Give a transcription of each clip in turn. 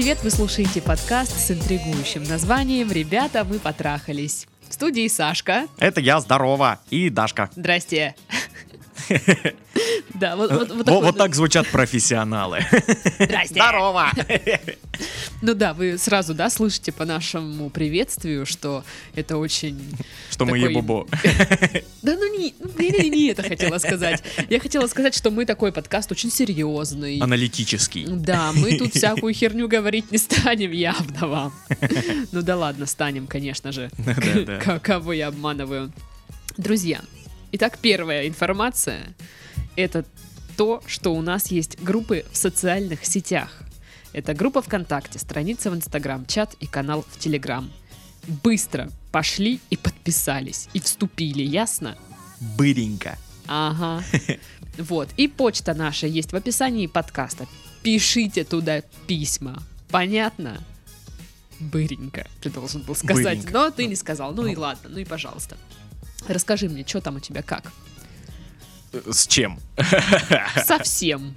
привет! Вы слушаете подкаст с интригующим названием «Ребята, мы потрахались». В студии Сашка. Это я, здорово, и Дашка. Здрасте. Да, вот, вот, вот, Вот, такой- вот так звучат профессионалы. Здрасте. Здорово! Ну да, вы сразу, да, слышите по нашему приветствию, что это очень... Что мы Такой- ебубо. Да ну не, ну, я не, не это хотела сказать. Я хотела сказать, что мы такой подкаст очень серьезный. Аналитический. Да, мы тут всякую херню говорить не станем явно вам. Ну да ладно, станем, конечно же. Кого я обманываю. Друзья, итак, первая информация — это то, что у нас есть группы в социальных сетях. Это группа ВКонтакте, страница в Инстаграм, чат и канал в Телеграм. Быстро пошли и подписались, и вступили, ясно? Быренько. Ага. Вот. И почта наша есть в описании подкаста. Пишите туда письма. Понятно? Быренько, ты должен был сказать. Быренько. Но ты не сказал. Ну и ладно, ну и пожалуйста. Расскажи мне, что там у тебя как? С чем? Совсем.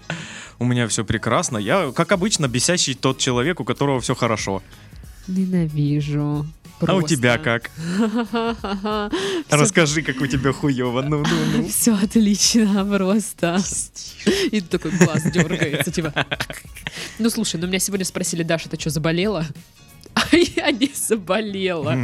У меня все прекрасно. Я, как обычно, бесящий тот человек, у которого все хорошо. Ненавижу. А у тебя как? Расскажи, как у тебя хуево. Ну, ну, ну. Все отлично, просто. И такой глаз дергается, типа. Ну слушай, ну меня сегодня спросили, Даша, ты что, заболела? А я не заболела.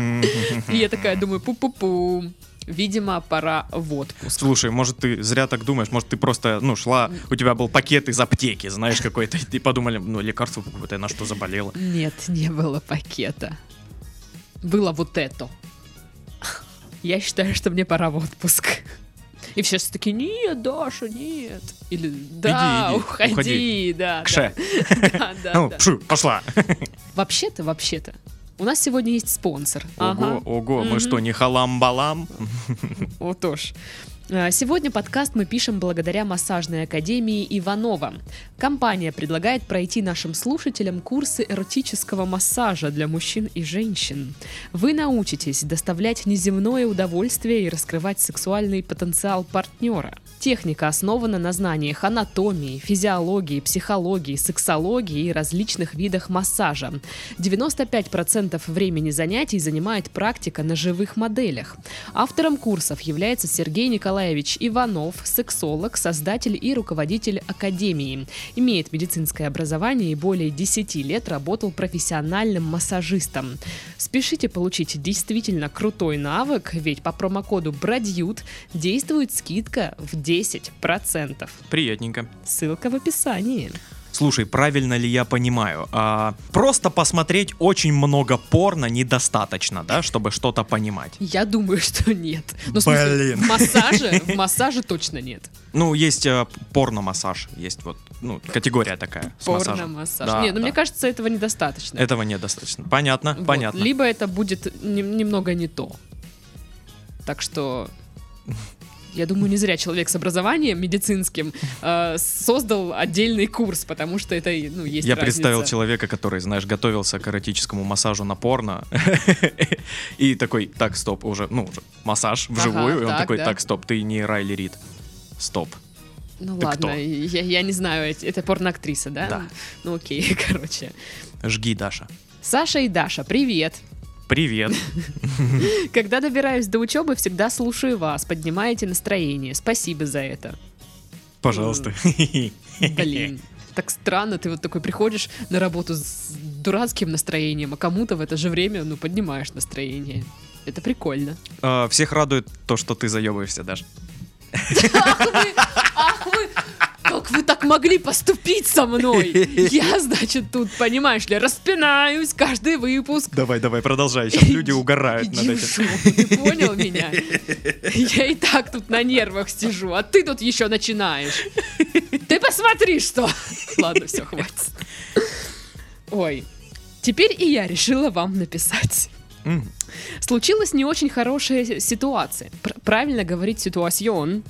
И я такая думаю, пу-пу-пу. Видимо, пора в отпуск. Слушай, может ты зря так думаешь, может ты просто, ну, шла, у тебя был пакет из аптеки, знаешь, какой-то, и подумали, ну, лекарство какое-то, на что заболела. Нет, не было пакета. Было вот это. Я считаю, что мне пора в отпуск. И все таки нет, Даша, нет. Или да, иди, уходи, уходи. да. Кше. Да, да, Ну, да. пшу, пошла. Вообще-то, вообще-то, у нас сегодня есть спонсор. Ого, ого, мы что, не халам-балам? Вот уж. А, Сегодня подкаст мы пишем благодаря массажной академии Иванова. Компания предлагает пройти нашим слушателям курсы эротического массажа для мужчин и женщин. Вы научитесь доставлять неземное удовольствие и раскрывать сексуальный потенциал партнера. Техника основана на знаниях анатомии, физиологии, психологии, сексологии и различных видах массажа. 95% времени занятий занимает практика на живых моделях. Автором курсов является Сергей Николаевич Иванов, сексолог, создатель и руководитель Академии. Имеет медицинское образование и более 10 лет работал профессиональным массажистом. Спешите получить действительно крутой навык, ведь по промокоду BRADYUT действует скидка в 10%. Приятненько. Ссылка в описании. Слушай, правильно ли я понимаю? а, просто посмотреть очень много порно недостаточно, да, чтобы что-то понимать. Я думаю, что нет. Ну, в смысле, Блин. в массаже, в массаже точно нет. Ну, есть а, порно-массаж, есть вот, ну, категория такая. Порно-массаж. Да, не, ну да. мне кажется, этого недостаточно. Этого недостаточно. Понятно, Вот. понятно. Либо это будет не- немного не то. Так что я думаю, не зря человек с образованием медицинским э, создал отдельный курс, потому что это, ну, есть Я разница. представил человека, который, знаешь, готовился к эротическому массажу на порно. И такой, так, стоп, уже, ну, уже массаж вживую. И он так, такой, так, стоп, ты не Райли Рид. Стоп. Ну Ты ладно, кто? Я, я не знаю, это- это порноактриса, да? Да. Ну окей, короче. Жги, Даша. Саша и Даша, привет! Привет. Когда добираюсь до учебы, всегда слушаю вас, поднимаете настроение. Спасибо за это. Пожалуйста. Блин, так странно, ты вот такой приходишь на работу с дурацким настроением, а кому-то в это же время, ну, поднимаешь настроение. Это прикольно. А, Всех радует то, что ты заебываешься, Даша. Ах вы, ах вы, как вы так могли поступить со мной? Я, значит, тут, понимаешь ли, распинаюсь каждый выпуск. Давай, давай, продолжай. Сейчас люди угорают над этим. ты понял меня? Я и так тут на нервах сижу, а ты тут еще начинаешь. Ты посмотри, что... Ладно, все, хватит. Ой, теперь и я решила вам написать. Мгм. Случилась не очень хорошая ситуация. Пр- правильно говорить ситуацион.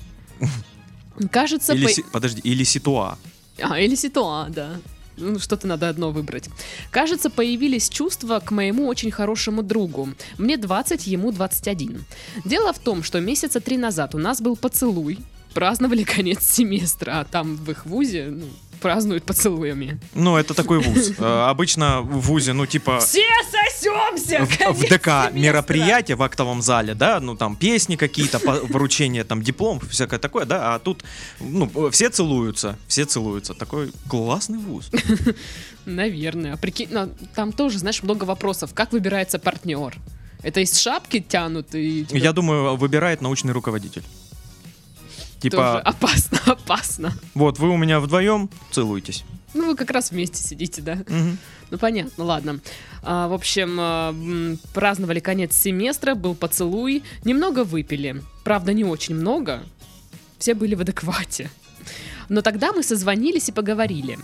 Кажется, Или, по- си- подожди, или ситуа. а, или ситуа, да. Ну, что-то надо одно выбрать. Кажется, появились чувства к моему очень хорошему другу. Мне 20, ему 21. Дело в том, что месяца три назад у нас был поцелуй. Праздновали конец семестра, а там в их вузе ну, празднуют поцелуями. Ну, это такой вуз. Э, Обычно в вузе, ну, типа... Все сосемся! в, в ДК мероприятие в актовом зале, да, ну там песни какие-то, вручение там диплом, всякое такое, да, а тут, ну, все целуются, все целуются. Такой классный вуз. Наверное. А прикинь, там тоже, знаешь, много вопросов. Как выбирается партнер? Это из шапки тянут и Я думаю, выбирает научный руководитель. Тоже Типа, опасно, опасно. вот вы у меня вдвоем, целуйтесь. Ну, вы как раз вместе сидите, да? Мгм. Ну, понятно, ладно. А, в общем, а, праздновали конец семестра, был поцелуй, немного выпили. Правда, не очень много. Все были в адеквате. Но тогда мы созвонились и поговорили.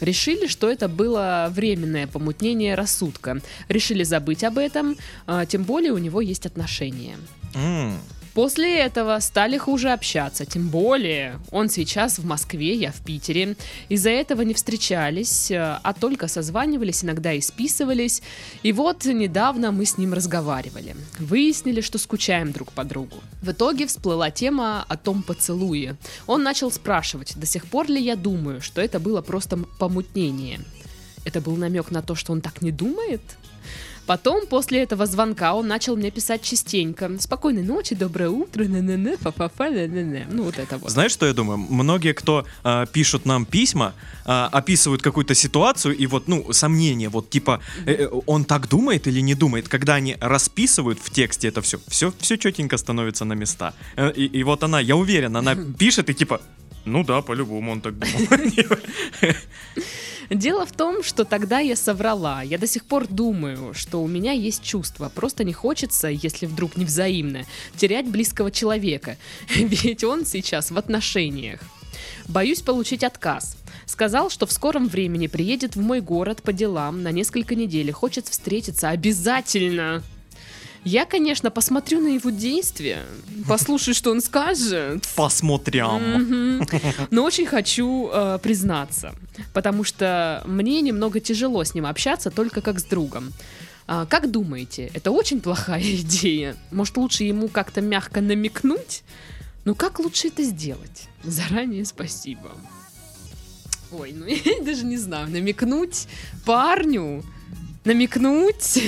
Решили, что это было временное помутнение рассудка. Решили забыть об этом, а, тем более у него есть отношения. М. После этого стали хуже общаться, тем более он сейчас в Москве, я в Питере. Из-за этого не встречались, э, а только созванивались, иногда и списывались. И вот недавно мы с ним разговаривали. Выяснили, что скучаем друг по другу. В итоге всплыла тема о том поцелуе. Он начал спрашивать, до сих пор ли я думаю, что это было просто помутнение. Это был намек на то, что он так не думает? Потом, после этого звонка, он начал мне писать частенько. Спокойной ночи, доброе утро, на-на-на, фа-фа-фа, на-на-на. Ну, вот это вот. Знаешь, что я думаю? Многие, кто а, пишут нам письма, а, описывают какую-то ситуацию и вот, ну, сомнения, вот типа, э, э, он так думает или не думает, когда они расписывают в тексте это все, все, все четенько становится на места. Э, И, и вот она, я уверен, она пишет и типа, ну да, по-любому он так думал. Дело в том, что тогда я соврала. Я до сих пор думаю, что у меня есть чувства. Просто не хочется, если вдруг не взаимно, терять близкого человека. Ведь он сейчас в отношениях. Боюсь получить отказ. Сказал, что в скором времени приедет в мой город по делам на несколько недель и хочет встретиться обязательно. Я, конечно, посмотрю на его действия, послушаю, что он скажет. Посмотрим. Но очень хочу э, признаться, потому что мне немного тяжело с ним общаться только как с другом. А, как думаете, это очень плохая идея? Может, лучше ему как-то мягко намекнуть? Ну как лучше это сделать? Заранее спасибо. Ой, ну я даже не знаю, намекнуть парню, намекнуть,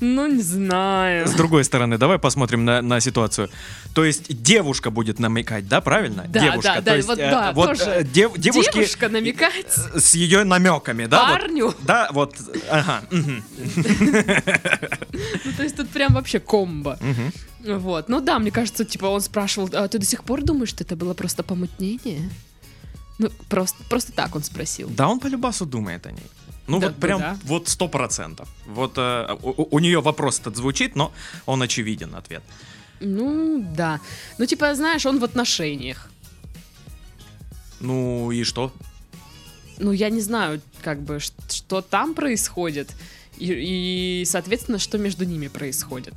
ну не знаю. С другой стороны, давай посмотрим на, на ситуацию. То есть девушка будет намекать, да, правильно? Да, девушка. да, То да, есть, вот э, да, вот, тоже. э, дев- девушки Девушка намекать с ее намеками, да? вот? парню. Да, вот, ага. Ну, то есть тут прям вообще комбо. Вот. Ну да, мне кажется, типа он спрашивал, а ты до сих пор думаешь, что это было просто помутнение? Ну, просто, просто так он спросил. Да, он по любасу думает о ней. Ну Да, вот прям да. вот сто процентов. Вот э, у, у нее вопрос этот звучит, но он очевиден ответ. Ну, да. Ну, типа, знаешь, он в отношениях. Ну и что? Ну, я не знаю, как бы, что там происходит. И, и, соответственно, что между ними происходит.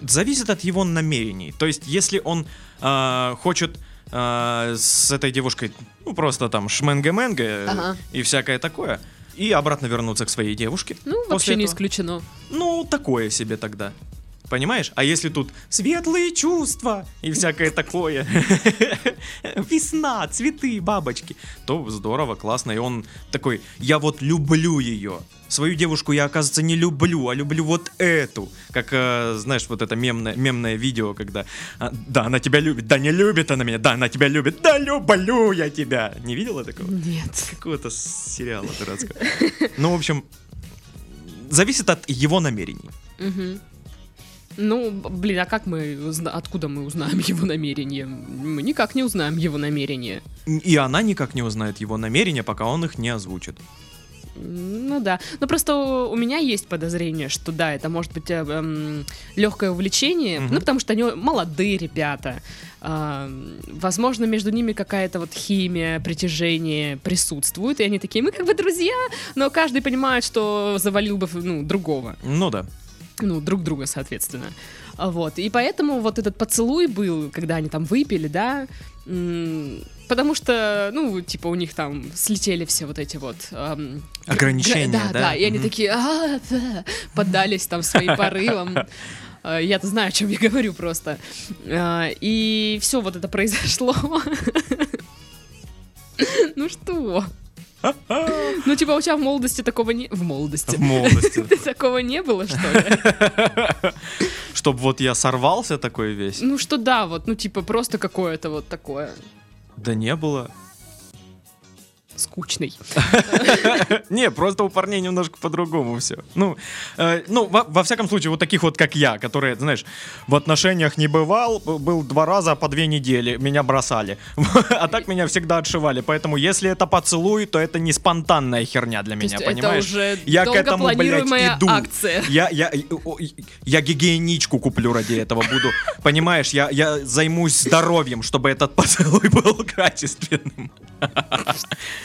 Зависит от его намерений. То есть, если он э, хочет э, с этой девушкой, ну просто там шменге-менге э, Ага. и всякое такое, и обратно вернуться к своей девушке. Ну, вообще не этого. исключено. Ну, такое себе тогда. Понимаешь? А если тут светлые чувства и всякое такое, весна, цветы, бабочки, то здорово, классно. И он такой, я вот люблю ее. Свою девушку я, оказывается, не люблю, а люблю вот эту. Как, э, знаешь, вот это мемное, мемное видео, когда, а, да, она тебя любит, да, не любит она меня, да, она тебя любит, да, люблю я тебя. Не видела такого? Нет. Какого-то сериала дурацкого. Ну, в общем, зависит от его намерений. Мгм. Ну, блин, а как мы, откуда мы узнаем его намерения? Мы никак не узнаем его намерения. И она никак не узнает его намерения, пока он их не озвучит. Ну да. Ну просто у меня есть подозрение, что да, это может быть легкое увлечение. Мгм. Ну, потому что они молодые ребята. А, возможно, между ними какая-то вот химия, притяжение присутствует. И они такие, мы как бы друзья, но каждый понимает, что завалил бы ну, другого. Ну да. Ну, друг друга, соответственно. А Вот. И поэтому вот этот поцелуй был, когда они там выпили, да, потому что, ну, типа, у них там слетели все вот эти вот... эм, Ограничения, да, да? да, и они такие, «А, да», поддались там своим порывам. Э, Я-то знаю, о чем я говорю просто. Э, И все вот это произошло. Ну что? Ну, типа, у тебя в молодости такого не... В молодости. В молодости. Такого не было, что ли? Чтоб вот я сорвался такой весь. Ну, что да, вот, ну, типа, просто какое-то вот такое Да не было. Скучный. Не, просто у парней немножко по-другому все. Ну, э, ну во, во всяком случае, вот таких вот, как я, которые, знаешь, в отношениях не бывал, был два раза по две недели, меня бросали. А так меня всегда отшивали. Поэтому, если это поцелуй, то это не спонтанная херня для меня, это понимаешь? уже Я к этому, блядь, иду. акция. Я, я, я гигиеничку куплю ради этого буду. Понимаешь, я, я займусь здоровьем, чтобы этот поцелуй был качественным.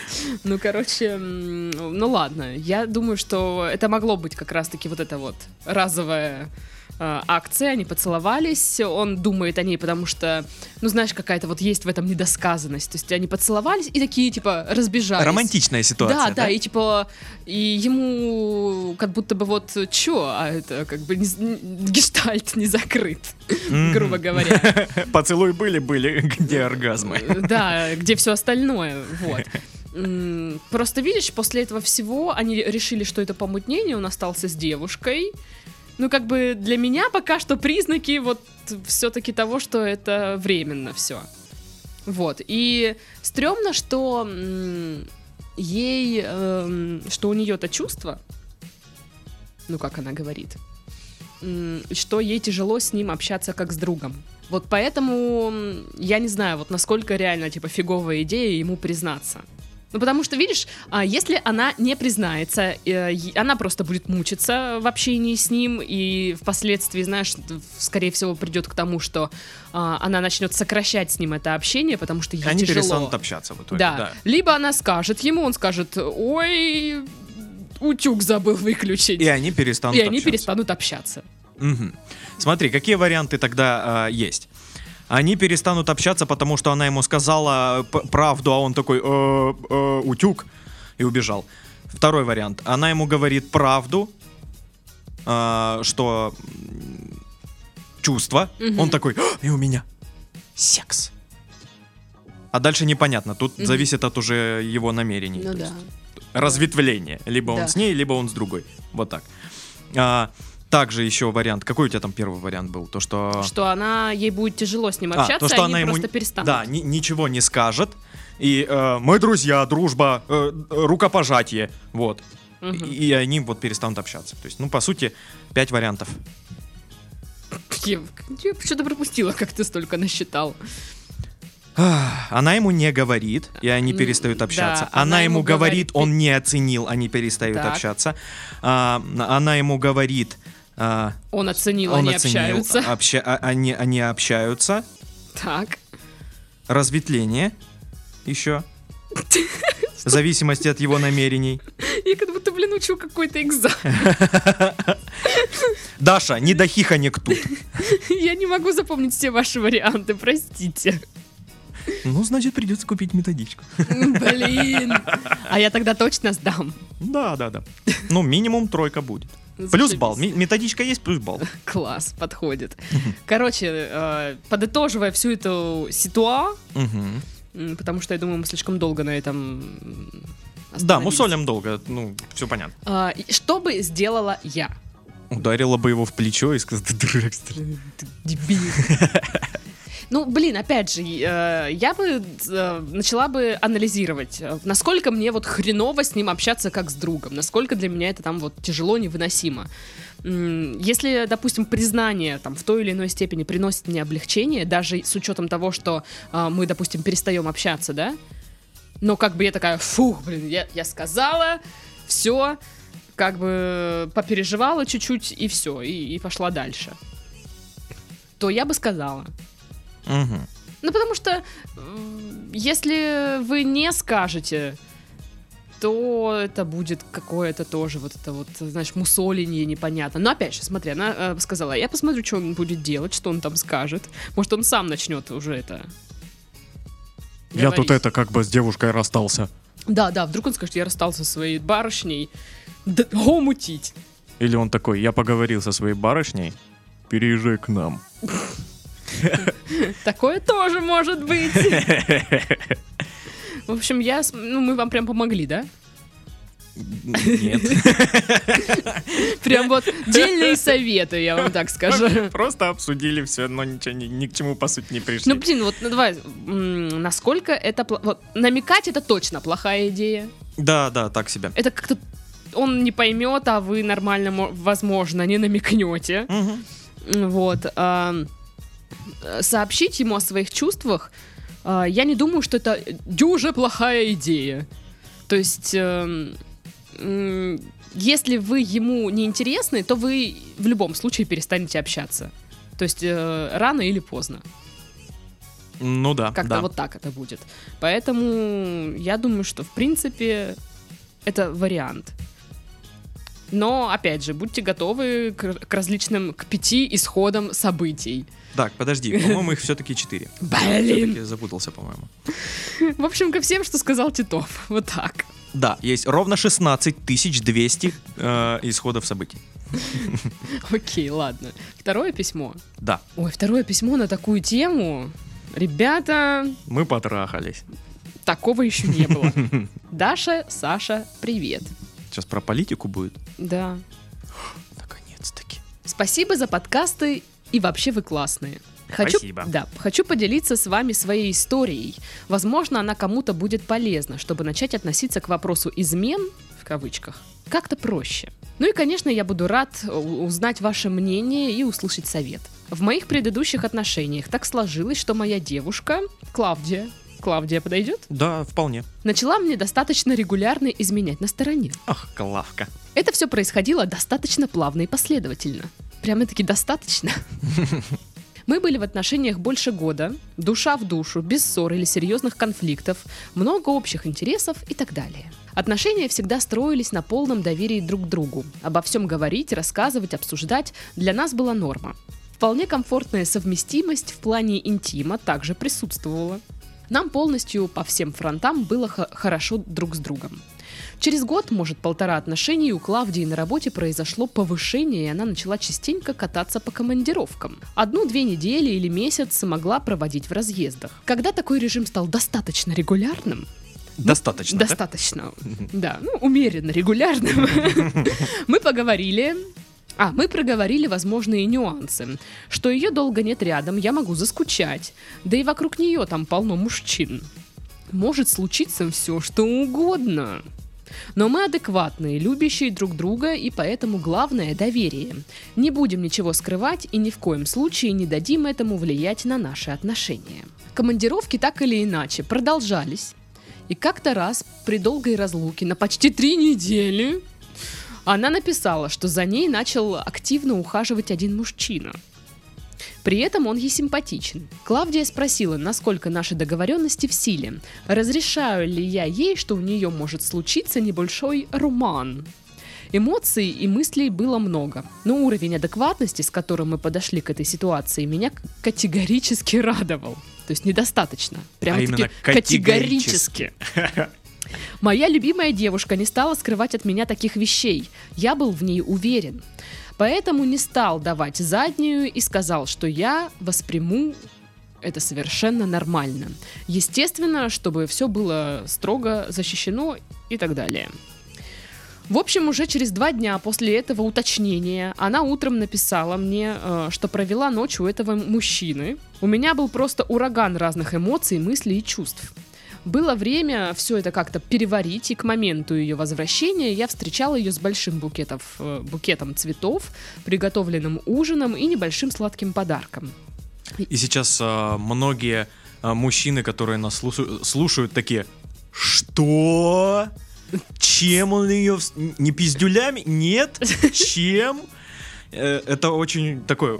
Ну, короче, ну ладно. Я думаю, что это могло быть как раз-таки вот эта вот разовая э, акция. Они поцеловались. Он думает о ней, потому что, ну, знаешь, какая-то вот есть в этом недосказанность. То есть они поцеловались и такие, типа, разбежались. Романтичная ситуация, Да, да, и типа, и ему как будто бы вот чё, а это как бы не гештальт не закрыт, Мгм. грубо говоря. Поцелуй были-были, где оргазмы? Э, Да, где все остальное, вот. Просто видишь, после этого всего они решили, что это помутнение, он остался с девушкой. Ну, как бы для меня пока что признаки вот все-таки того, что это временно все. Вот. И стрёмно, что ей, эм, что у нее-то чувство, ну, как она говорит, что ей тяжело с ним общаться как с другом. Вот поэтому я не знаю, вот насколько реально, типа, фиговая идея ему признаться. Ну, потому что, видишь, а, если она не признается, э, она просто будет мучиться в общении с ним, и впоследствии, знаешь, скорее всего, придет к тому, что а, она начнет сокращать с ним это общение, потому что ей Они тяжело. перестанут общаться в итоге, Да. да. Либо она скажет ему, он скажет, ой, утюг забыл выключить. И они перестанут И они общаться. перестанут общаться. Мгм. Смотри, какие варианты тогда а, есть? Они перестанут общаться, потому что она ему сказала п- правду, а он такой «Э, э, утюг и убежал. Второй вариант. Она ему говорит правду, а, что чувство. Мгм. Он такой «А, и у меня секс. А дальше непонятно. Тут Мгм. зависит от уже его намерений. Ну да. разветвление. Либо Да. он с ней, либо он с другой. Вот так. А, также еще вариант. Какой у тебя там первый вариант был? То, что... Что она, ей будет тяжело с ним А, общаться, то, что они она ему просто перестанут. Да, ни- ничего не скажет. И э, мы друзья, дружба, э, рукопожатие. Вот. Мгм. И, и они вот перестанут общаться. То есть, ну, по сути, пять вариантов. Я, я что-то пропустила, как ты столько насчитал. Она ему не говорит, и они перестают да, общаться. она она, ему ему говорит, говорит, он не оценил, они перестают Так. общаться. А, она ему говорит, а, Он оценил, он они оценил, общаются. обща- а- они, они общаются. Так. Разветвление еще. В зависимости от его намерений. Я как будто, блин, учу какой-то экзамен. Даша, не до хихонек тут. Я не могу запомнить все ваши варианты, простите. Ну, значит, придется купить методичку. Блин. А я тогда точно сдам. Да, да, да. Ну, минимум тройка будет. Плюс балл. Методичка есть, плюс балл. Класс, подходит. Короче, э, подытоживая всю эту ситуацию, потому что я думаю, мы слишком долго на этом Да, мусолим долго, ну, все понятно. А, Что бы сделала я? Ударила бы его в плечо и сказала, ты дурак, что ли?» Ты дебил. Ну, блин, опять же, э, я бы э, начала бы анализировать, э, насколько мне вот хреново с ним общаться как с другом, насколько для меня это там вот тяжело, невыносимо. Если, допустим, признание там в той или иной степени приносит мне облегчение, даже с учетом того, что мы, допустим, перестаем общаться, да, но как бы я такая, фух, блин, я, я сказала, все, как бы попереживала чуть-чуть и все, и, и пошла дальше. То я бы сказала. Мгм. Ну, потому что если вы не скажете, то это будет какое-то тоже вот это вот, знаешь, мусоленье непонятно. Но опять же, смотри, она э, сказала, я посмотрю, что он будет делать, что он там скажет. Может, он сам начнет уже это Я тут это как бы с девушкой расстался. Да, да, вдруг он скажет, я расстался со своей барышней. Да, го мутить. Или он такой, я поговорил со своей барышней, переезжай к нам. Такое тоже может быть. В общем, я, ну, мы вам прям помогли, да? Нет. Прям вот дельные советы, я вам так скажу. Просто обсудили все, но ничего ни, ни к чему по сути не пришли. Ну, блин, вот ну, давай, насколько это... Вот, намекать это точно плохая идея. Да, да, так себя. Это как-то он не поймет, а вы нормально, мо- возможно, не намекнете. Мгм. Вот. а, сообщить ему о своих чувствах, а, я не думаю, что это дюже плохая идея. То есть, эм, м, если вы ему не интересны, то вы в любом случае перестанете общаться. То есть э, рано или поздно. Ну да, Как-то да. вот так это будет. Поэтому я думаю, что в принципе это вариант. Но, опять же, будьте готовы к, к различным, к пяти исходам событий. Так, подожди, по-моему, их все-таки четыре. Блин! Я запутался, по-моему. В общем, ко всем, что сказал Титов. Вот так. Да, есть ровно 16 200 э, исходов событий. Окей, ладно. Второе письмо. Да, Ой, второе письмо на такую тему. Ребята, мы потрахались. такого еще не было. Даша, Саша, привет. Сейчас про политику будет. Да. Наконец-таки. Спасибо за подкасты и вообще вы классные. Хочу, Спасибо. Да, хочу поделиться с вами своей историей. Возможно, она кому-то будет полезна, чтобы начать относиться к вопросу измен, в кавычках, как-то проще. Ну и, конечно, я буду рад узнать ваше мнение и услышать совет. В моих предыдущих отношениях так сложилось, что моя девушка, Клавдия, Клавдия подойдет, Да, вполне. начала мне достаточно регулярно изменять на стороне. Ах, Клавка. Это все происходило достаточно плавно и последовательно. Прямо-таки достаточно. Мы были в отношениях больше года, душа в душу, без ссор или серьезных конфликтов, много общих интересов и так далее. Отношения всегда строились на полном доверии друг к другу. Обо всем говорить, рассказывать, обсуждать для нас была норма. Вполне комфортная совместимость в плане интима также присутствовала. Нам полностью по всем фронтам было хорошо друг с другом. Через год, может, полтора отношений у Клавдии на работе произошло повышение, и она начала частенько кататься по командировкам. Одну-две недели или месяц могла проводить в разъездах. Когда такой режим стал достаточно регулярным, Достаточно, да? достаточно, да, ну, умеренно регулярным, мы поговорили, а, мы проговорили возможные нюансы, что ее долго нет рядом, я могу заскучать, да и вокруг нее там полно мужчин. Может случиться все, что угодно. Но мы адекватные, любящие друг друга, и поэтому главное – доверие. Не будем ничего скрывать и ни в коем случае не дадим этому влиять на наши отношения. Командировки так или иначе продолжались. И как-то раз при долгой разлуке на почти три недели она написала, что за ней начал активно ухаживать один мужчина. При этом он ей симпатичен. Клавдия спросила, насколько наши договоренности в силе. Разрешаю ли я ей, что у нее может случиться небольшой роман? Эмоций и мыслей было много, но уровень адекватности, с которым мы подошли к этой ситуации, меня категорически радовал. То есть недостаточно. Прямо А именно категорически. Моя любимая девушка не стала скрывать от меня таких вещей. Я был в ней уверен. Поэтому не стал давать заднюю и сказал, что я восприму это совершенно нормально. Естественно, чтобы все было строго защищено и так далее. В общем, уже через два дня после этого уточнения она утром написала мне, э, что провела ночь у этого мужчины. У меня был просто ураган разных эмоций, мыслей и чувств. Было время все это как-то переварить, и к моменту ее возвращения я встречала ее с большим букетом, э, букетом цветов, приготовленным ужином и небольшим сладким подарком. И сейчас а, многие а, мужчины, которые нас слушают, слушают, такие, что? Чем он ее... Не пиздюлями? Нет? Чем? Э, Это очень такое...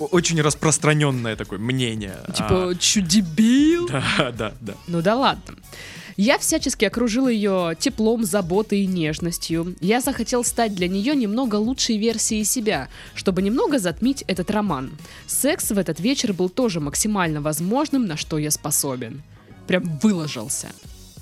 Очень распространенное такое мнение. Типа, чё, дебил? А, Да, да, да. Ну да ладно. Я всячески окружила ее теплом, заботой и нежностью. Я захотел стать для нее немного лучшей версией себя, чтобы немного затмить этот роман. Секс в этот вечер был тоже максимально возможным, на что я способен. Прям выложился.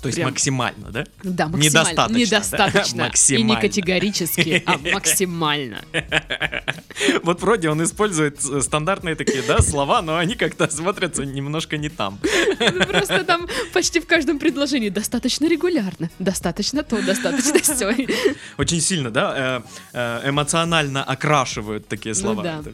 То есть Прям. максимально, да? Да, максимально. Недостаточно, да? Недостаточно. И не Максимально. категорически, а максимально. Вот вроде он использует э, стандартные такие, да, слова, но они как-то смотрятся немножко не там. Ну, Просто там почти в каждом предложении достаточно регулярно, достаточно то, достаточно все. Очень сильно, да, э, э, эмоционально окрашивают такие Ну слова.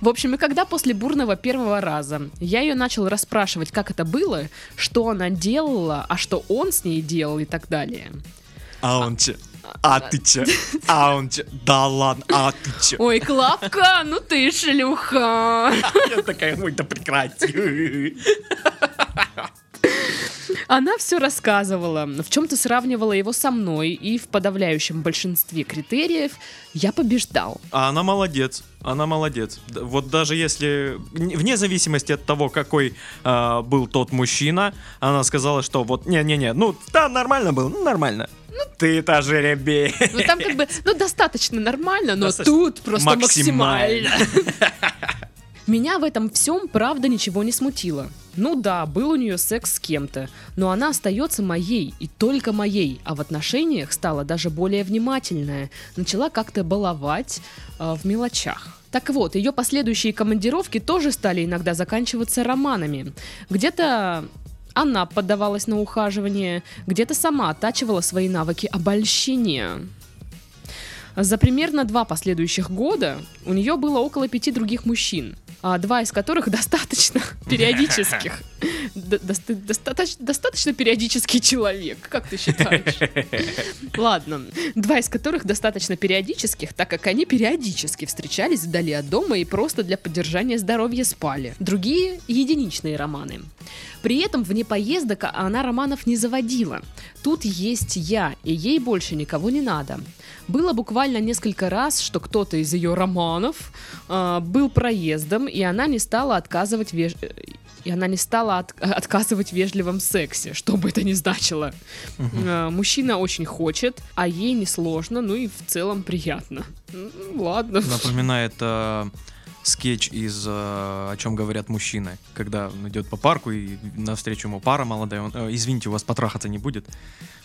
В общем, и когда после бурного первого раза я ее начал расспрашивать, как это было, что она делала, а что он с ней делал и так далее. А он че? А ты че? А он че? Да ладно, а ты че? Ой, Клавка, ну ты шлюха. Я такая, ой, да прекрати. Она все рассказывала, в чем-то сравнивала его со мной, и в подавляющем большинстве критериев я побеждал. А она молодец, она молодец. Вот даже если, вне зависимости от того, какой а, был тот мужчина, она сказала, что вот, не-не-не, ну, да, нормально был, ну, нормально. Ну, ты-то жеребей. Ну там как бы, ну достаточно нормально, но Достаточно тут просто максимально. максимально. Меня в этом всем, правда, ничего не смутило. Ну да, был у нее секс с кем-то, но она остается моей и только моей, а в отношениях стала даже более внимательная, начала как-то баловать э, в мелочах. Так вот, ее последующие командировки тоже стали иногда заканчиваться романами. Где-то она поддавалась на ухаживание, где-то сама оттачивала свои навыки обольщения. За примерно два последующих года у нее было около пяти других мужчин, два из которых достаточно периодических. Д- доста- достаточ- Достаточно периодический человек, как ты считаешь? Ладно, два из которых достаточно периодических, так как они периодически встречались вдали от дома и просто для поддержания здоровья спали. Другие — единичные романы. При этом вне поездок она романов не заводила. Тут есть я, и ей больше никого не надо. Было буквально несколько раз, что кто-то из ее романов а, был проездом, и она не стала отказывать веж- э, и она не стала от- отказывать в вежливом сексе, что бы это ни значило. А, Мужчина очень хочет, а ей не сложно, ну и в целом приятно. Ладно. Напоминает э, скетч из э, «О чем говорят мужчины», когда он идет по парку и навстречу ему пара молодая, он, «Э, извините, у вас потрахаться не будет?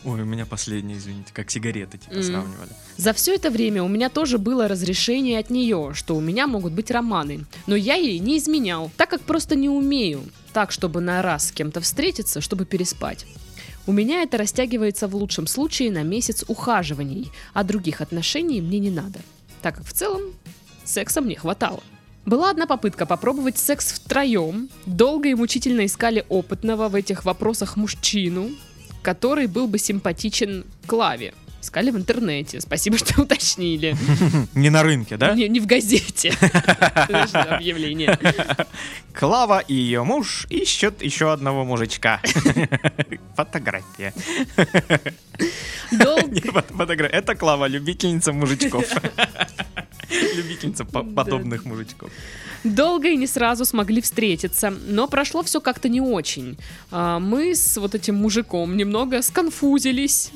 Ой, у меня последний, извините, как сигареты типа Мгм. сравнивали. За все это время у меня тоже было разрешение от нее, что у меня могут быть романы. Но я ей не изменял, так как просто не умею. Так, чтобы на раз с кем-то встретиться, чтобы переспать. У меня это растягивается в лучшем случае на месяц ухаживаний, а других отношений мне не надо. Так как в целом секса мне хватало. Была одна попытка попробовать секс втроем. Долго и мучительно искали опытного в этих вопросах мужчину, который был бы симпатичен Клаве. Искали в интернете. Спасибо, что уточнили. Не на рынке, да? Не, не в газете. Объявление. Клава и ее муж ищут еще одного мужичка. Фотография. Дол- Не фото- фотография. Это Клава, любительница мужичков. Любительница подобных мужичков. Долго и не сразу смогли встретиться, но прошло все как-то не очень. А, Мы с вот этим мужиком немного сконфузились.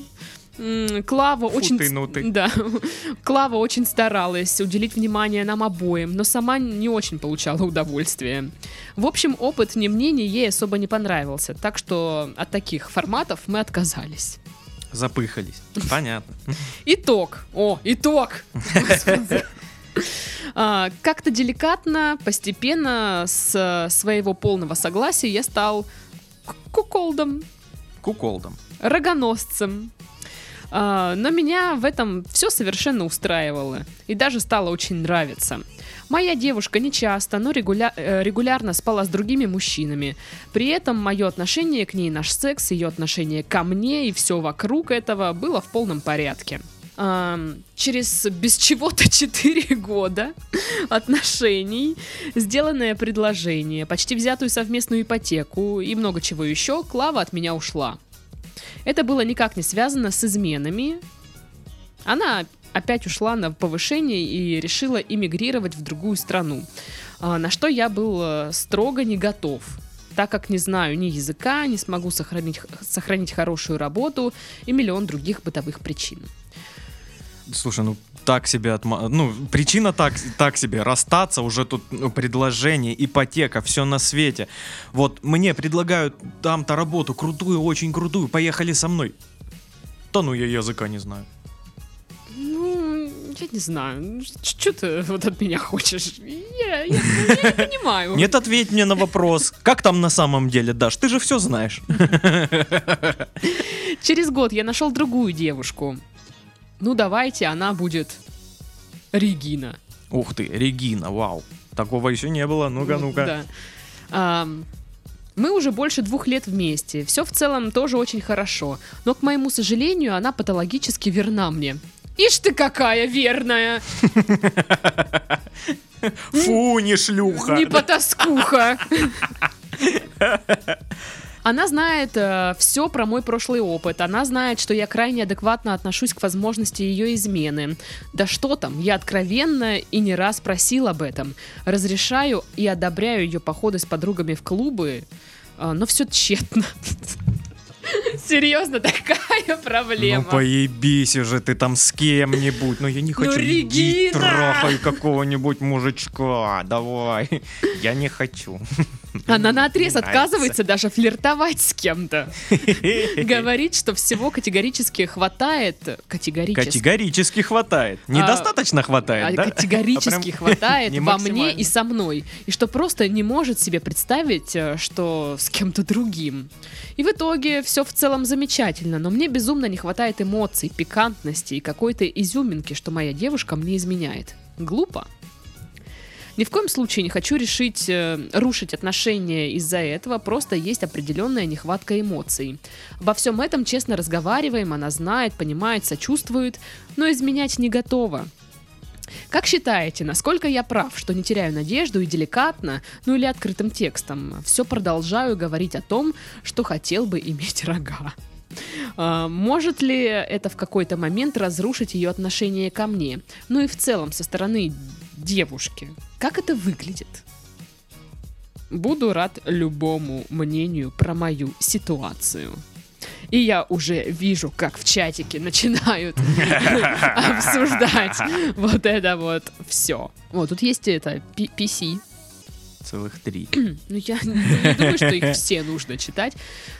Клава Фу очень... ты, ну ты. Да. Клава очень старалась уделить внимание нам обоим, но сама не очень получала удовольствие. В общем, опыт ни мне, ни ей особо не понравился, так что от таких форматов мы отказались. Запыхались. Понятно. Итог. О, итог. А, Как-то деликатно, постепенно, с э, своего полного согласия я стал куколдом, Куколдом. рогоносцем. А, Но меня в этом все совершенно устраивало и даже стало очень нравиться. Моя девушка не часто, но регуля- э, регулярно спала с другими мужчинами. При этом мое отношение к ней, наш секс, ее отношение ко мне и все вокруг этого было в полном порядке. Через без чего-то 4 года отношений, сделанное предложение, почти взятую совместную ипотеку и много чего еще, Клава от меня ушла. Это было никак не связано с изменами. Она опять ушла на повышение и решила эмигрировать в другую страну, а, на что я был э, строго не готов так как не знаю ни языка, не смогу сохранить, сохранить хорошую работу и миллион других бытовых причин. Слушай, ну так себе отма... Ну, причина так, так себе. Расстаться, уже тут ну, предложение, ипотека, все на свете. Вот мне предлагают там-то работу, крутую, очень крутую, поехали со мной. Да ну я языка не знаю. Ну, я не знаю, что ты вот от меня хочешь? Я, я- я не понимаю. Нет, ответь мне на вопрос. Как там на самом деле, Даш? Ты же все знаешь. Через год я нашел другую девушку. Ну, давайте, она будет Регина. Ух ты, Регина, вау. Такого еще не было. Ну-ка, Вот, ну-ка. да. Ам, мы уже больше двух лет вместе. Все в целом тоже очень хорошо. Но, к моему сожалению, она патологически верна мне. Ишь ты какая верная! Фу, не шлюха. Не потаскуха. Она знает все про мой прошлый опыт. Она знает, что я крайне адекватно отношусь к возможности ее измены. Да что там, я откровенно и не раз просил об этом. Разрешаю и одобряю ее походы с подругами в клубы, а, но все тщетно. Серьезно, такая проблема. Ну поебись уже ты там с кем-нибудь. Ну я не хочу. Иди Регина! трахай какого-нибудь мужичка. Давай. Я не хочу. Она на отрез отказывается даже флиртовать с кем-то. Говорит, что всего категорически хватает. Категорически. Категорически хватает. Недостаточно а, хватает, да? Категорически А хватает во мне и со мной. И что просто не может себе представить, э, что с кем-то другим. И в итоге все в целом замечательно, но мне безумно не хватает эмоций, пикантности и какой-то изюминки, что моя девушка мне изменяет. Глупо. Ни в коем случае не хочу решить э, рушить отношения из-за этого, просто есть определенная нехватка эмоций. Обо всем этом честно разговариваем, она знает, понимает, сочувствует, но изменять не готова. Как считаете, насколько я прав, что не теряю надежду и деликатно, ну или открытым текстом, все продолжаю говорить о том, что хотел бы иметь рога? А, Может ли это в какой-то момент разрушить ее отношение ко мне? Ну и в целом со стороны девушки. Как это выглядит? Буду рад любому мнению про мою ситуацию. И я уже вижу, как в чатике начинают обсуждать вот это вот все. Вот, тут есть это, PC. Целых три. Ну, я не думаю, что их все нужно читать.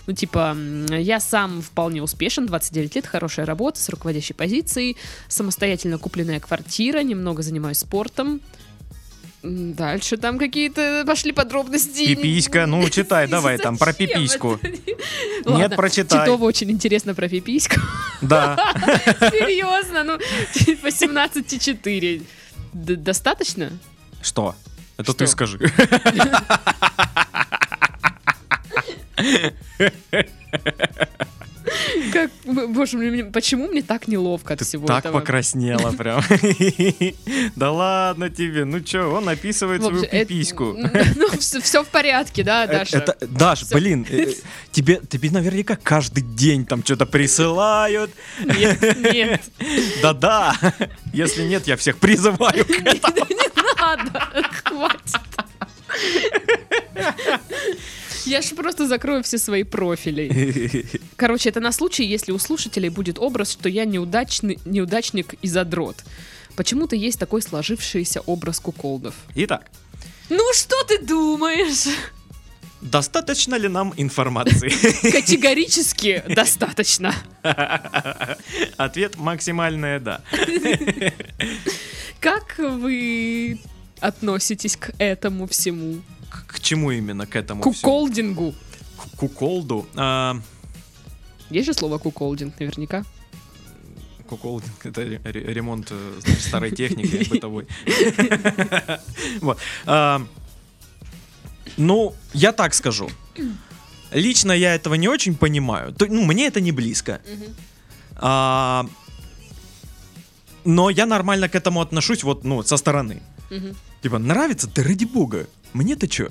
Ну, типа, я сам вполне успешен, 29 лет, хорошая работа с руководящей позицией, самостоятельно купленная квартира, немного занимаюсь спортом. Дальше там какие-то пошли подробности. Пиписька, ну читай, давай там про пипиську. Нет, прочитай. Титова очень интересно про пипиську. Да. Серьезно, ну, типа 17,4. Д- Достаточно? Что? Это Что? ты скажи. Как, боже, мне- почему мне так неловко от Ты всего так этого? покраснела прям. Да ладно тебе. Ну чё, он описывает свою пипиську. Ну, все, в порядке, да, Э, Даша? Даш, блин, э, э, тебе, наверняка каждый день там что-то присылают. Нет, нет, Да-да. Если нет, я всех призываю. не надо, хватит. Я же просто закрою все свои профили. Короче, это на случай, если у слушателей будет образ, что я неудачный, неудачник и задрот. Почему-то есть такой сложившийся образ куколдов. Итак, Ну что ты думаешь? достаточно ли нам информации? Категорически достаточно. Ответ максимальное да. Как вы относитесь к этому всему? К, к чему именно к этому всему? Куколдингу. К куколду. А, Есть же слово куколдинг наверняка. Куколдинг это ре- ре- ремонт э, значит, старой техники бытовой. А, Ну, я так скажу. Лично я этого не очень понимаю. Ну, мне это не близко. А, Но я нормально к этому отношусь вот, ну, со стороны. Типа, нравится? Да ради бога. Мне-то чё?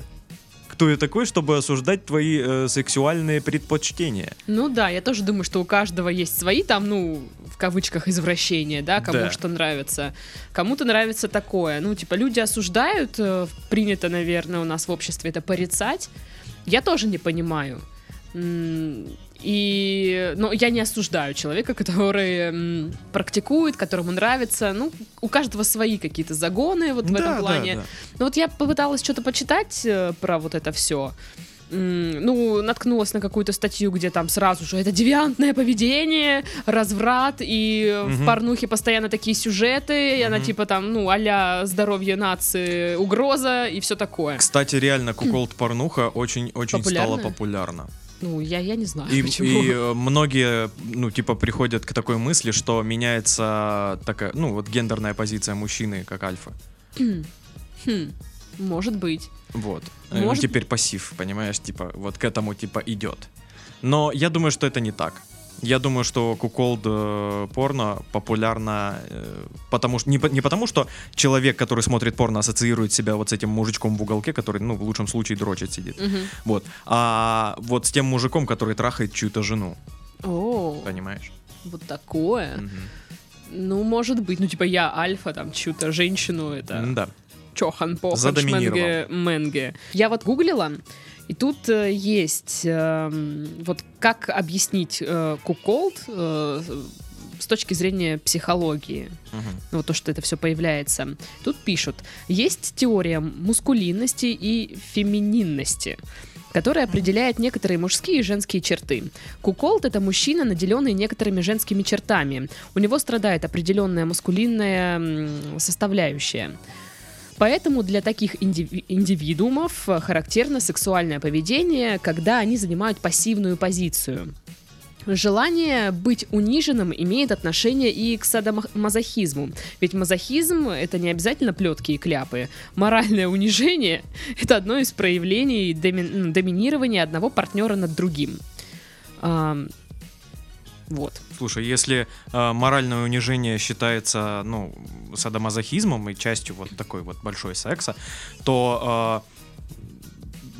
Кто я такой, чтобы осуждать твои э, сексуальные предпочтения? Ну да, я тоже думаю, что у каждого есть свои там, ну, в кавычках, извращения, да, кому Да. что нравится. Кому-то нравится такое. Ну, типа, люди осуждают, э, принято, наверное, у нас в обществе это порицать. Я тоже не понимаю. М, И, ну, я не осуждаю человека, который м, практикует, которому нравится. Ну, у каждого свои какие-то загоны вот в Да, этом да, плане. да. Ну вот я попыталась что-то почитать э, про вот это все. м, ну, наткнулась на какую-то статью, где там сразу же это девиантное поведение, разврат, и в Мгм. порнухе постоянно такие сюжеты, и она типа там, ну, а здоровье нации, угроза и все такое. Кстати, реально, куколд порнуха очень-очень стала популярна. Ну, я, я не знаю, И, почему. и, э, многие, ну, типа, приходят к такой мысли, что меняется такая, ну, вот гендерная позиция мужчины как альфа. Хм, может быть. Вот. Э, Может- теперь пассив, понимаешь, типа, вот к этому, типа, идет. Но я думаю, что это не так. Я думаю, что куколд э, порно популярно, э, потому что не, не потому, что человек, который смотрит порно, ассоциирует себя вот с этим мужичком в уголке, который, ну, в лучшем случае дрочит сидит. Мгм. Вот. А вот с тем мужиком, который трахает чью-то жену, О, понимаешь? вот такое. Мгм. Ну, может быть. Ну, типа, я альфа, там, чью-то женщину, это... Да. Чохан Задоминировал. Шменге Менге. Я вот гуглила, и тут э, есть эм, вот как объяснить э, куколд э, с точки зрения психологии. Мгм. Вот то, что это все появляется. Тут пишут, есть теория мускулинности и фемининности которая определяет некоторые мужские и женские черты. Куколд — это мужчина, наделенный некоторыми женскими чертами. У него страдает определенная мускулинная составляющая. Поэтому для таких индиви- индивидуумов э, характерно сексуальное поведение, когда они занимают пассивную позицию. Желание быть униженным имеет отношение и к садомазохизму. Ведь мазохизм — это не обязательно плетки и кляпы. Моральное унижение — это одно из проявлений доми- доминирования одного партнера над другим. Вот. Слушай, если э, моральное унижение считается, ну, садомазохизмом и частью вот такой вот большой секса, то э,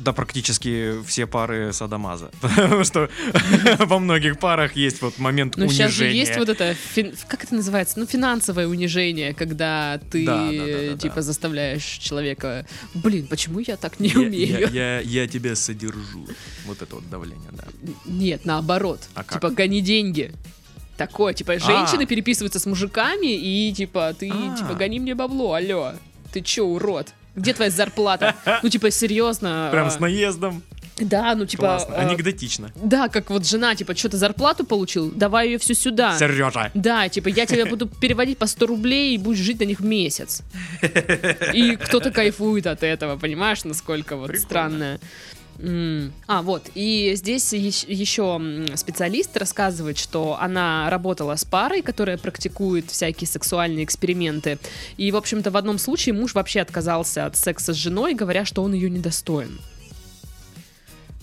да практически все пары садомаза. Потому что во многих парах есть вот момент Ну, унижения. сейчас же есть вот это, фин- как это называется? Ну, финансовое унижение, когда ты, Да, да, да, типа, заставляешь человека, блин, почему я так не Я- умею? Я, я, я тебя содержу. Вот это вот давление, да. Нет, наоборот. А как? типа, гони деньги. Такое, типа, женщины переписываются с мужиками и, типа, ты, А. типа, гони мне бабло, алло. Ты чё, урод? Где твоя зарплата? Ну, типа, серьезно. Прям а, с наездом. Да, ну, типа... Классно. а, Анекдотично. Да, как вот жена, типа, что-то зарплату получил, давай ее всю сюда. Сережа. Да, типа, я тебе буду переводить по 100 рублей и будешь жить на них месяц. И кто-то кайфует от этого, понимаешь, насколько вот Прикольно. странно. А, вот, и здесь ещ- еще специалист рассказывает, что она работала с парой, которая практикует всякие сексуальные эксперименты. И, в общем-то, в одном случае муж вообще отказался от секса с женой, говоря, что он ее недостоин.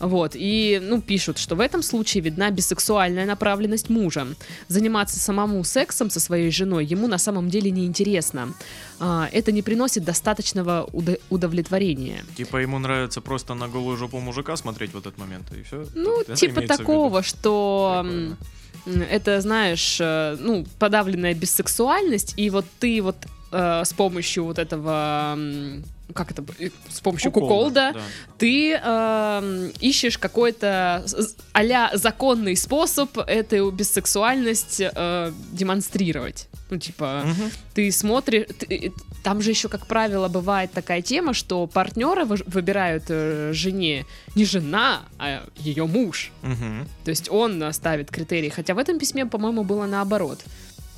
Вот, и, ну, пишут, что в этом случае видна бисексуальная направленность мужа. Заниматься самому сексом со своей женой ему на самом деле неинтересно. А, это не приносит достаточного уда- удовлетворения. Типа ему нравится просто на голую жопу мужика смотреть в этот момент, и все. Ну, типа такого, что это, знаешь, э, ну, подавленная бессексуальность, и вот ты вот э, с помощью вот этого, как это, э, с помощью куколда, ты эм, ищешь какой-то а-ля законный способ эту бессексуальность э, демонстрировать. Ну, типа, ты смотришь... ты- там же еще, как правило, бывает такая тема, что партнера вы- выбирают э, жене не жена, а ее муж. То есть он э, ставит критерии. Хотя в этом письме, по-моему, было наоборот.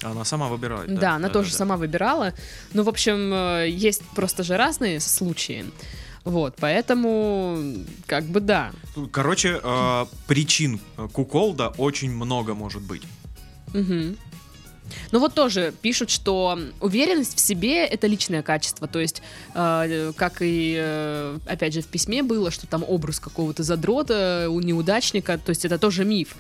Она сама выбирает. Да, она тоже сама выбирала. Ну, в общем, э, есть просто же разные случаи. Вот, поэтому, как бы да. Короче, э, причин куколда очень много может быть. Мгм. Ну вот тоже пишут, что уверенность в себе это личное качество. То есть, э, как и э, опять же в письме было, что там образ какого-то задрота, у неудачника, то есть это тоже миф.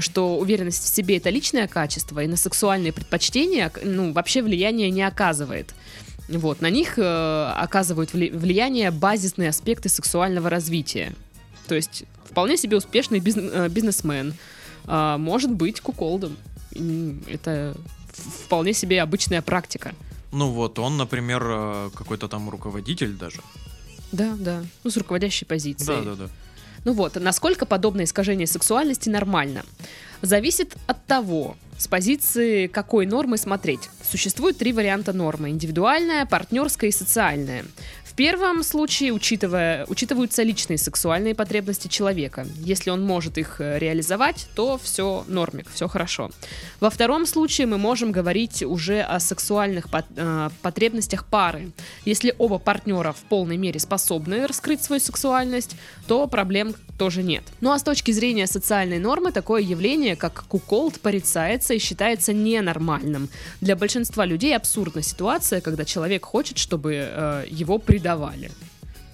Что уверенность в себе это личное качество, и на сексуальные предпочтения ну, вообще влияния не оказывает. Вот, на них э, оказывают вли- влияние базисные аспекты сексуального развития. То есть, вполне себе успешный бизн- э, бизнесмен а, может быть куколдом. Это вполне себе обычная практика. Ну вот, он, например, э, какой-то там руководитель даже. Да, да. Ну, с руководящей позицией. Да, да, да. Ну вот, насколько подобное искажение сексуальности нормально? Зависит от того, С позиции какой нормы смотреть? Существует три варианта нормы. Индивидуальная, партнерская и социальная. Первом случае учитывая, учитываются личные сексуальные потребности человека. Если он может их э, реализовать, то все нормик, все хорошо. Во втором случае мы можем говорить уже о сексуальных э, потребностях пары. Если оба партнера в полной мере способны раскрыть свою сексуальность, то проблем тоже нет. Ну а с точки зрения социальной нормы, такое явление, как куколд, порицается и считается ненормальным. Для большинства людей абсурдна ситуация, когда человек хочет, чтобы э, его предавали.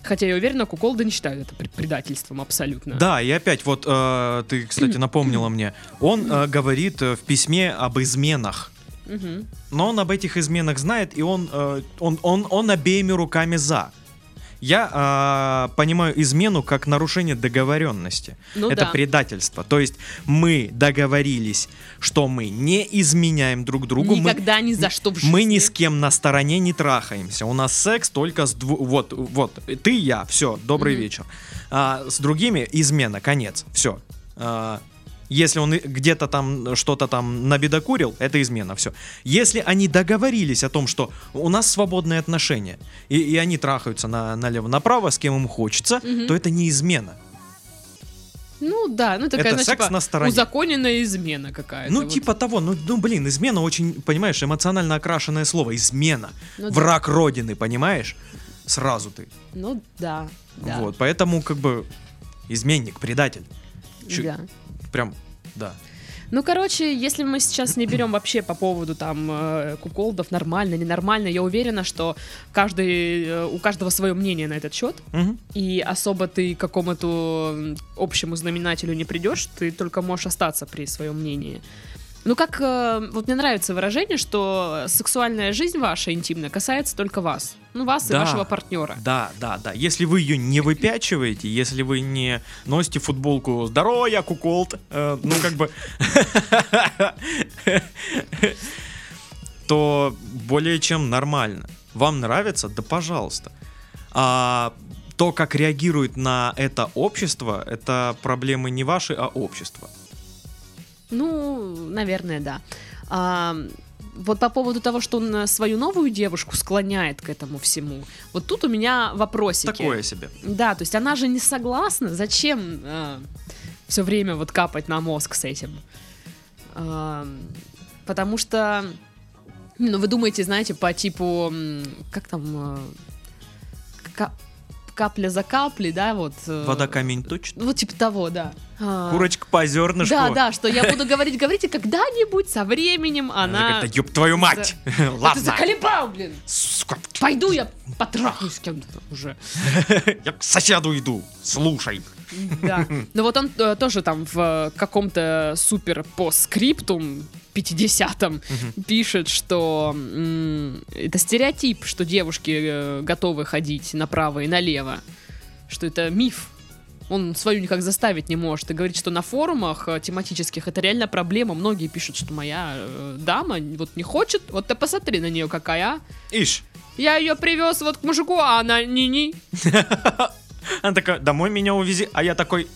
Хотя я уверена, куколды не считают это пред- предательством абсолютно. Да, и опять вот э, ты, кстати, напомнила мне. Он э, говорит э, в письме об изменах. Но он об этих изменах знает, и он, э, он, он, он обеими руками за. Я э, понимаю измену как нарушение договоренности. Ну Это да. предательство. То есть мы договорились, что мы не изменяем друг другу. мы- Никогда ни за что в жизни. Мы ни с кем на стороне не трахаемся. У нас секс только с дву... Вот, вот, ты и я, все, добрый Мгм. вечер. А, с другими измена, конец, все. Если он где-то там что-то там набедокурил, это измена, все. Если они договорились о том, что у нас свободные отношения, и, и они трахаются на, налево-направо, с кем им хочется, Мгм. то это не измена. Ну да, ну такая, Это знаешь, секс типа, на стороне. узаконенная измена какая-то. Ну, вот. типа того, ну, ну, блин, измена очень, понимаешь, эмоционально окрашенное слово. Измена. Ну да. Враг Родины, понимаешь? Сразу ты. Ну да, да. Вот, поэтому как бы изменник, предатель. Чу- да. Прям, да. Ну, короче, если мы сейчас не берем вообще по поводу там э, куколдов, нормально, ненормально, я уверена, что каждый, э, у каждого свое мнение на этот счет, Мгм. и особо ты к какому-то общему знаменателю не придешь, ты только можешь остаться при своем мнении. Ну, как, э, вот мне нравится выражение, что сексуальная жизнь ваша интимная касается только вас. Ну, вас Да. и вашего партнера. Да, да, да. Если вы ее не выпячиваете, если вы не носите футболку «Здорово, я куколд», э, ну как бы... то более чем нормально. Вам нравится? Да пожалуйста. А то, как реагирует на это общество, это проблемы не ваши, а общества. Ну, наверное, да. А, вот по поводу того, что он э, свою новую девушку склоняет к этому всему, вот тут у меня вопросики. Такое себе. Да, то есть она же не согласна. Зачем все время вот капать на мозг с этим? А, потому что, ну, вы думаете, знаете, по типу, как там, э, капля за каплей, да, вот. э, Вода камень точно. Вот типа того, да. А, Курочка по зернышку. да, да, что я буду говорить, говорить, и когда-нибудь со временем она... Да ёб твою мать! А ты Ладно. заколебал, блин! Сука, Пойду я потрахаюсь с кем-то уже. Я к соседу иду. Слушай. Да. Ну вот он э, тоже там в э, каком-то супер постскриптум 50-м пишет, что м, это стереотип, что девушки э, готовы ходить направо и налево. Что это миф. Он свою никак заставить не может. И говорит, что на форумах э, тематических это реально проблема. Многие пишут, что моя э, дама вот не хочет. Вот ты посмотри на нее какая. а. Ишь. Я ее привез вот к мужику, а она ни-ни. Она такая, домой меня увези. А я такой,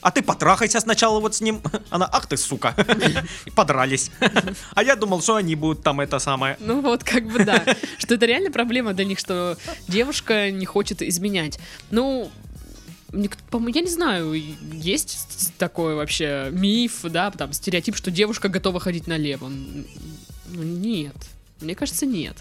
а ты потрахайся сначала вот с ним. Она, ах ты, сука. И подрались. А я думал, что они будут там это самое. Ну вот, как бы да. Что это реально проблема для них, что девушка не хочет изменять. Ну, я не знаю, есть такой вообще миф, да, там стереотип, что девушка готова ходить налево. Ну, нет. Мне кажется, нет.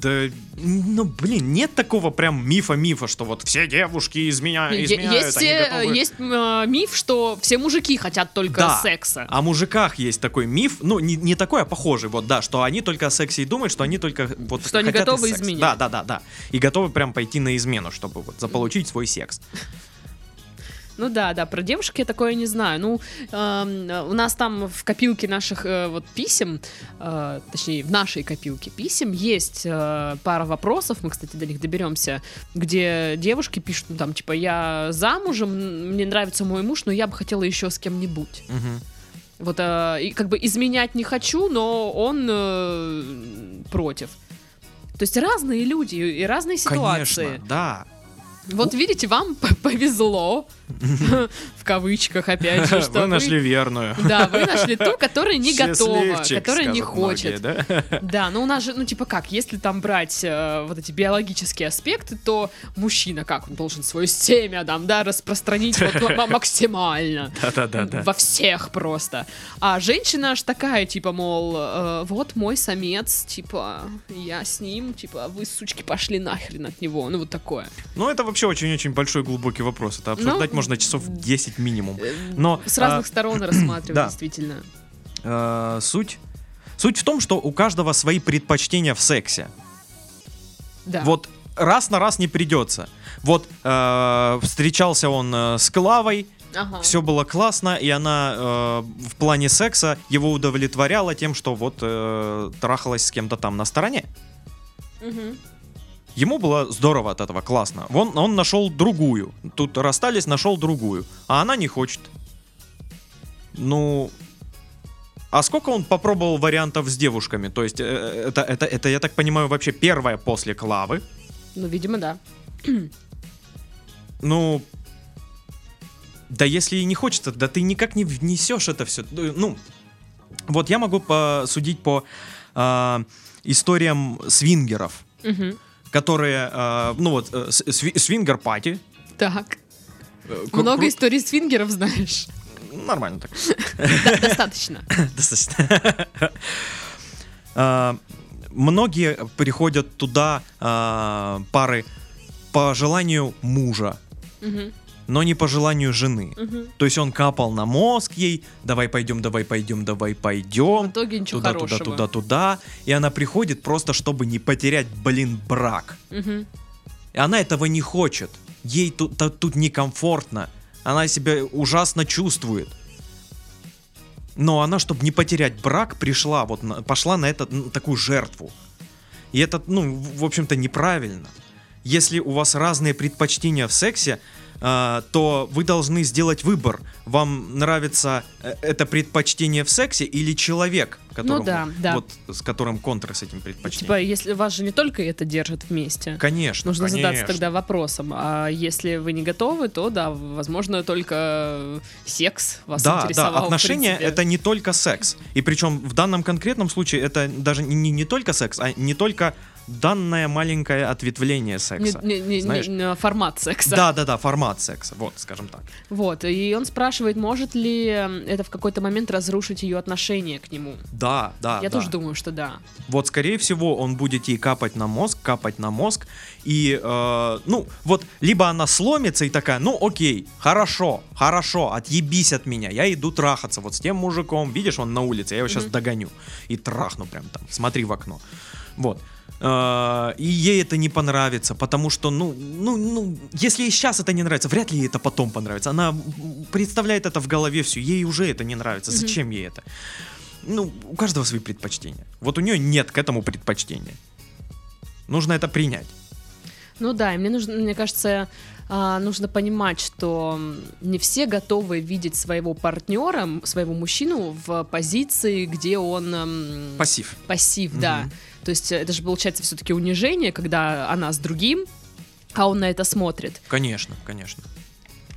Да, ну, блин, нет такого прям мифа-мифа, что вот все девушки изменя... Изменяют, есть они э, готовы. есть э, миф, что все мужики хотят только Да. секса. О мужиках есть такой миф, ну, не, не такой, а похожий, вот, да, что они только о сексе и думают, что они только вот Что они готовы и секс. изменять. Да, да, да, да. И готовы прям пойти на измену, чтобы вот заполучить свой секс. Ну да, да, про девушек я такое не знаю. Ну, эм, у нас там в копилке наших э, вот писем, э, точнее, в нашей копилке писем есть э, пара вопросов, мы, кстати, до них доберемся, где девушки пишут, ну там, типа, я замужем, мне нравится мой муж, но я бы хотела еще с кем-нибудь. Мгм. Вот, э, и как бы изменять не хочу, но он э, против. То есть разные люди и разные ситуации. Конечно, да. Вот видите, вам повезло, в кавычках, опять же, что Вы нашли верную. Да, вы нашли ту, которая не готова, которая не скажут многие, хочет. да? Да, но у нас же, ну типа как, если там брать э, вот эти биологические аспекты, то мужчина как, он должен свое семя там, да, распространить вот максимально. Да-да-да. Во всех просто. А женщина аж такая, типа, мол, э, вот мой самец, типа, я с ним, типа, вы, сучки, пошли нахрен от него. Ну, вот такое. Ну, это вообще очень-очень большой глубокий вопрос. Это обсуждать Ну, можно часов 10 минимум. Э, Но С разных а, сторон рассматривать, да. действительно. э, суть... Суть в том, что у каждого свои предпочтения в сексе. Да. Вот раз на раз не придется. Вот э, встречался он э, с Клавой, Ага. все было классно, и она э, в плане секса его удовлетворяла тем, что вот э, трахалась с кем-то там на стороне. Мгм. Ему было здорово от этого, классно. Вон, он нашел другую. Тут расстались, нашел другую. А она не хочет. Ну... А сколько он попробовал вариантов с девушками? То есть, э, это, это, это, я так понимаю, вообще первая после Клавы. Ну, видимо, да. Ну... Да если и не хочется, да ты никак не внесешь это все. Ну, вот я могу посудить по а, историям свингеров, Мгм. Которые, а, ну вот, э, сви- свингер-пати. Так. э, кру- Много историй свингеров знаешь. Нормально так. Достаточно. Достаточно. А, Многие приходят туда пары по желанию мужа, но не по желанию жены. мгм. То есть он капал на мозг ей, давай пойдем, давай пойдем, давай В пойдем. итоге ничего Туда, хорошего. туда, туда, туда. И она приходит просто, чтобы не потерять, блин, брак. Мгм. И она этого не хочет. Ей тут, тут некомфортно. Она себя ужасно чувствует. Но она, чтобы не потерять брак, пришла, вот на- пошла на это, н- такую жертву. И это, ну, в в общем-то, неправильно. Если у вас разные предпочтения в сексе, то вы должны сделать выбор. Вам нравится э, это предпочтение в сексе или человек, которому, Ну да, да. вот с которым контра с этим предпочтением? Типа, если вас же не только это держит вместе. Конечно. Нужно задаться конечно. тогда вопросом, а если вы не готовы, то да, возможно, только секс вас Да, интересовал. да, отношения это не только секс. И причем в данном конкретном случае это даже не, не только секс, а не только данное маленькое ответвление секса. не- не- знаешь? не- не формат секса. Да, да, да, формат секса, вот, скажем так. Вот, и он спрашивает, может ли это в какой-то момент разрушить ее отношение к нему. Да, да. Я да. тоже думаю, что да. Вот, скорее всего, он будет ей капать на мозг, капать на мозг. И, э, ну, вот, либо она сломится и такая, ну, окей, хорошо, хорошо, отъебись от меня, я иду трахаться вот с тем мужиком, видишь, он на улице, я его сейчас Мгм. догоню и трахну прям там, смотри в окно. Вот. Э, И ей это не понравится, потому что, ну, ну, ну, если ей сейчас это не нравится, вряд ли ей это потом понравится. Она представляет это в голове все, ей уже это не нравится. Зачем ей это? Ну, у каждого свои предпочтения. Вот у нее нет к этому предпочтения. Нужно это принять. Ну да, и мне нужно, мне кажется, а, нужно понимать, что не все готовы видеть своего партнера, своего мужчину в позиции, где он Пассив. пассив, Мгм. да. То есть э, это же получается все-таки унижение, когда она с другим, а он на это смотрит. Конечно, конечно.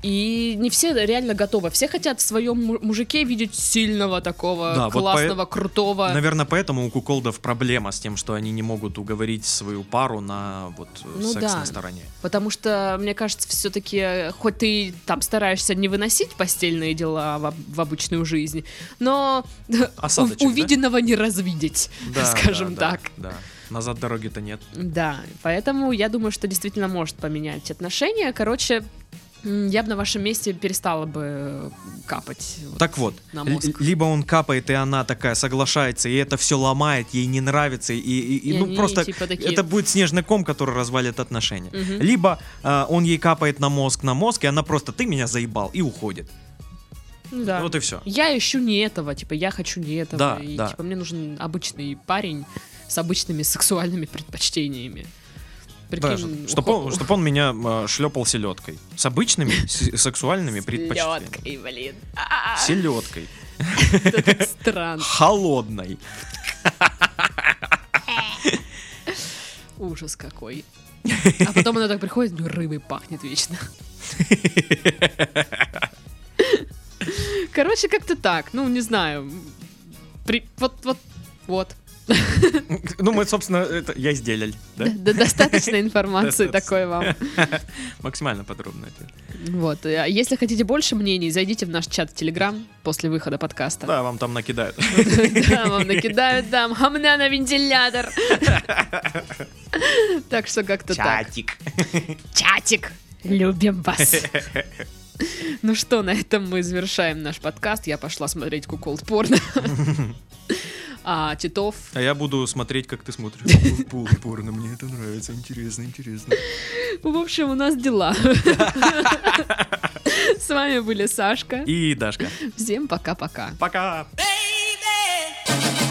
И не все реально готовы. Все хотят в своем му- мужике видеть сильного такого, Да, вот классного, крутого. Наверное, поэтому у куколдов проблема с тем, что они не могут уговорить свою пару на вот э, Ну секс да. на стороне. Потому что, мне кажется, все-таки, хоть ты там стараешься не выносить постельные дела в, в обычную жизнь, но Осадочек, у- да? увиденного не развидеть, Да, скажем да, да, так. Да. Назад дороги-то нет. Да, поэтому я думаю, что действительно может поменять отношения. Короче, я бы на вашем месте перестала бы капать. вот Так вот, на мозг. либо он капает, и она такая соглашается, и это все ломает, ей не нравится, и, и- и, И ну они, просто типа, такие- это будет снежный ком, который развалит отношения. Мгм. Либо а, он ей капает на мозг, на мозг, и она просто ты меня заебал и уходит. Да. Вот и все. Я ищу не этого, типа, я хочу не этого. Да, и, да. типа, мне нужен обычный парень с обычными сексуальными предпочтениями. Прикинь, чтобы ухо- он, чтоб он меня шлепал селедкой. С обычными с- сексуальными предпочтениями. Селёдкой, блин. Селедкой. странно. Холодной. Ужас какой. А потом она так приходит, ну, рыбой пахнет вечно. Короче, как-то так. Ну, не знаю. При... Вот, вот, вот. Ну, мы, собственно, это я сделали, да? Да, достаточно информации такой вам. Максимально подробно это. Вот. А Если хотите больше мнений, зайдите в наш чат в Телеграм после выхода подкаста. Да, вам там накидают. Да, вам накидают там гамна на вентилятор. Так что как-то так. Чатик. Чатик. Любим вас. Ну что, на этом мы завершаем наш подкаст. Я пошла смотреть куколд порно а, Титов. А я буду смотреть, как ты смотришь порно. Мне это нравится. Интересно, интересно. В общем, у нас дела. С вами были Сашка. И Дашка. Всем пока-пока. Пока. -пока. пока.